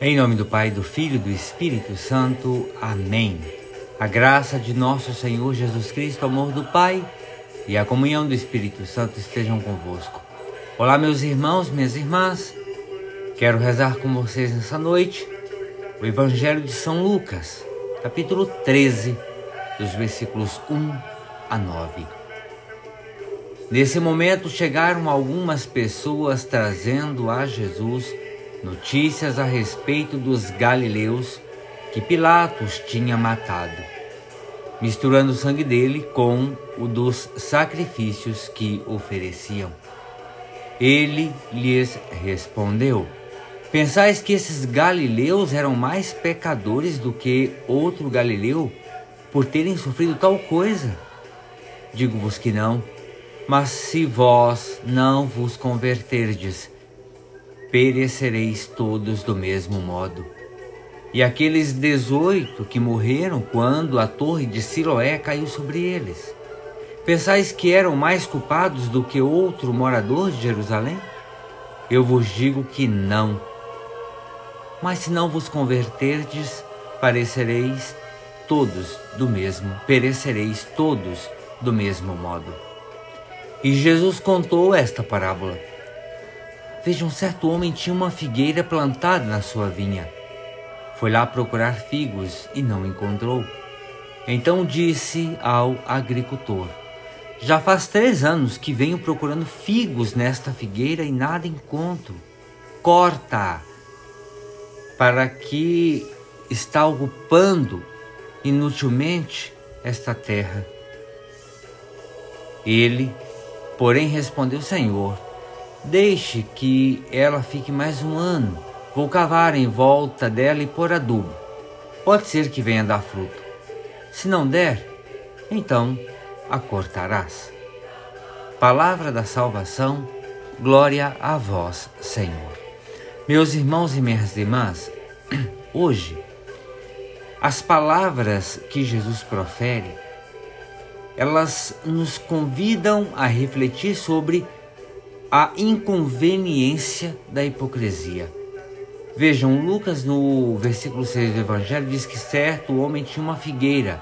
Em nome do Pai, do Filho e do Espírito Santo. Amém. A graça de nosso Senhor Jesus Cristo, o amor do Pai e a comunhão do Espírito Santo estejam convosco. Olá, meus irmãos, minhas irmãs. Quero rezar com vocês nessa noite o Evangelho de São Lucas, capítulo 13, dos versículos 1 a 9. Nesse momento chegaram algumas pessoas trazendo a Jesus notícias a respeito dos galileus que Pilatos tinha matado, misturando o sangue dele com o dos sacrifícios que ofereciam. Ele lhes respondeu: Pensais que esses galileus eram mais pecadores do que outro galileu por terem sofrido tal coisa? Digo-vos que não, mas se vós não vos converterdes, perecereis todos do mesmo modo. E aqueles dezoito que morreram quando a torre de Siloé caiu sobre eles, pensais que eram mais culpados do que outro morador de Jerusalém? Eu vos digo que não. Mas se não vos converterdes, parecereis todos do mesmo, perecereis todos do mesmo modo. E Jesus contou esta parábola Veja, um certo homem tinha uma figueira plantada na sua vinha. Foi lá procurar figos e não encontrou. Então disse ao agricultor: Já faz três anos que venho procurando figos nesta figueira e nada encontro. Corta! Para que está ocupando inutilmente esta terra. Ele, porém, respondeu: Senhor, Deixe que ela fique mais um ano. Vou cavar em volta dela e pôr adubo. Pode ser que venha dar fruto. Se não der, então a cortarás. Palavra da salvação, glória a vós, Senhor. Meus irmãos e minhas irmãs, hoje, as palavras que Jesus profere, elas nos convidam a refletir sobre a inconveniência da hipocrisia. Vejam, Lucas no versículo 6 do Evangelho diz que certo homem tinha uma figueira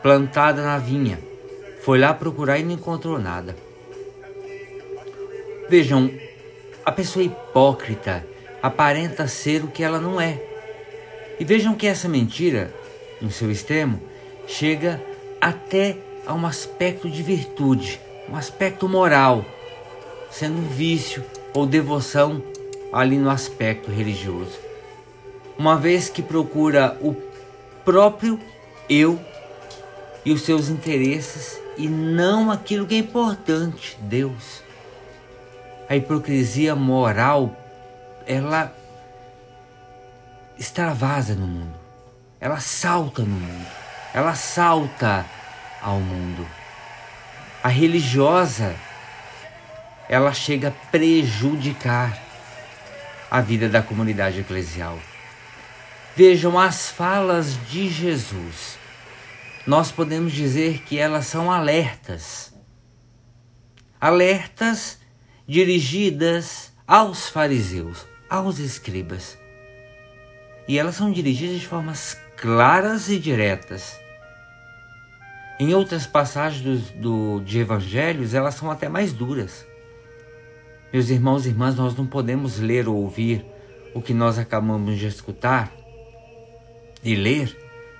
plantada na vinha. Foi lá procurar e não encontrou nada. Vejam, a pessoa hipócrita aparenta ser o que ela não é. E vejam que essa mentira, no seu extremo, chega até a um aspecto de virtude, um aspecto moral sendo vício ou devoção ali no aspecto religioso. Uma vez que procura o próprio eu e os seus interesses e não aquilo que é importante, Deus. A hipocrisia moral, ela extravasa no mundo. Ela salta no mundo. Ela salta ao mundo. A religiosa ela chega a prejudicar a vida da comunidade eclesial. Vejam as falas de Jesus. Nós podemos dizer que elas são alertas. Alertas dirigidas aos fariseus, aos escribas. E elas são dirigidas de formas claras e diretas. Em outras passagens do, do, de evangelhos, elas são até mais duras. Meus irmãos e irmãs, nós não podemos ler ou ouvir o que nós acabamos de escutar e ler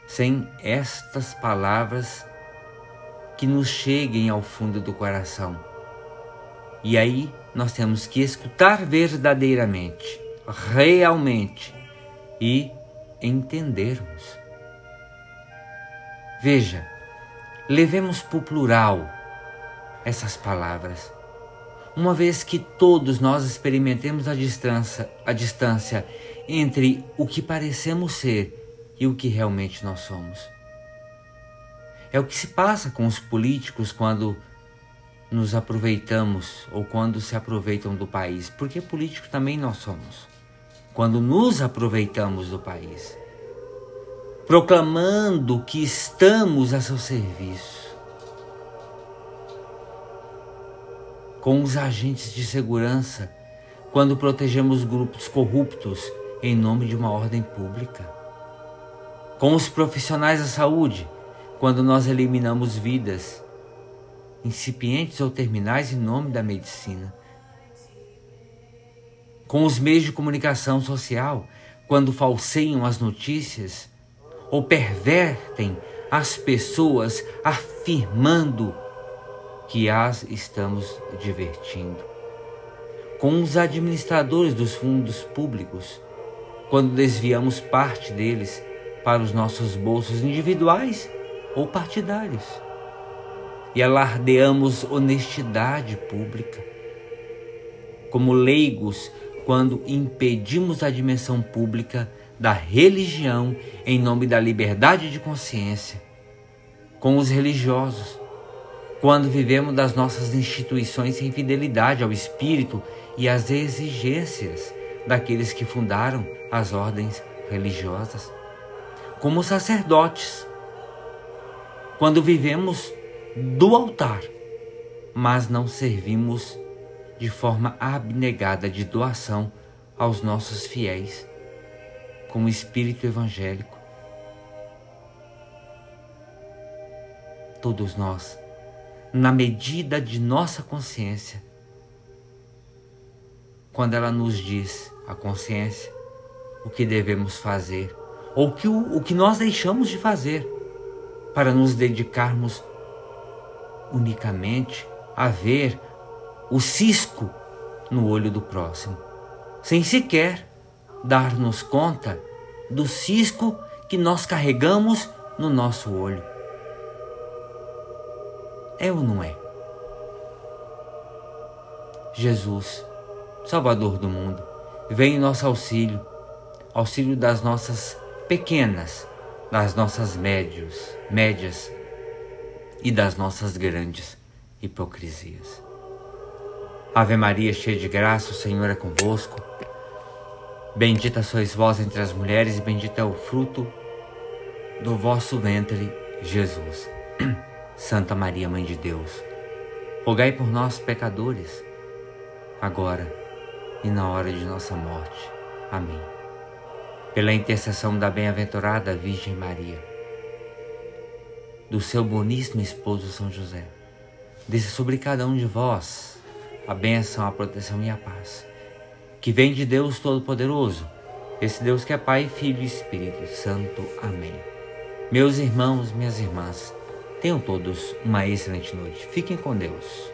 sem estas palavras que nos cheguem ao fundo do coração. E aí nós temos que escutar verdadeiramente, realmente e entendermos. Veja, levemos para o plural essas palavras uma vez que todos nós experimentemos a distância, a distância entre o que parecemos ser e o que realmente nós somos. É o que se passa com os políticos quando nos aproveitamos ou quando se aproveitam do país, porque político também nós somos. Quando nos aproveitamos do país, proclamando que estamos a seu serviço, com os agentes de segurança quando protegemos grupos corruptos em nome de uma ordem pública. Com os profissionais da saúde, quando nós eliminamos vidas incipientes ou terminais em nome da medicina. Com os meios de comunicação social, quando falseiam as notícias ou pervertem as pessoas afirmando que as estamos divertindo. Com os administradores dos fundos públicos, quando desviamos parte deles para os nossos bolsos individuais ou partidários e alardeamos honestidade pública. Como leigos, quando impedimos a dimensão pública da religião em nome da liberdade de consciência, com os religiosos, quando vivemos das nossas instituições sem fidelidade ao espírito e às exigências daqueles que fundaram as ordens religiosas, como sacerdotes, quando vivemos do altar, mas não servimos de forma abnegada de doação aos nossos fiéis, com o espírito evangélico. Todos nós, na medida de nossa consciência, quando ela nos diz, a consciência, o que devemos fazer, ou que o, o que nós deixamos de fazer, para nos dedicarmos unicamente a ver o cisco no olho do próximo, sem sequer dar-nos conta do cisco que nós carregamos no nosso olho. É ou não é? Jesus, Salvador do mundo, vem em nosso auxílio, auxílio das nossas pequenas, das nossas médios, médias e das nossas grandes hipocrisias. Ave Maria, cheia de graça, o Senhor é convosco. Bendita sois vós entre as mulheres, e bendito é o fruto do vosso ventre, Jesus. Santa Maria, Mãe de Deus, rogai por nós, pecadores, agora e na hora de nossa morte. Amém. Pela intercessão da bem-aventurada Virgem Maria do seu boníssimo esposo São José. Desça sobre cada um de vós a bênção, a proteção e a paz, que vem de Deus Todo-Poderoso, esse Deus que é Pai, Filho e Espírito Santo. Amém. Meus irmãos, minhas irmãs, tenham todos uma excelente noite. Fiquem com Deus.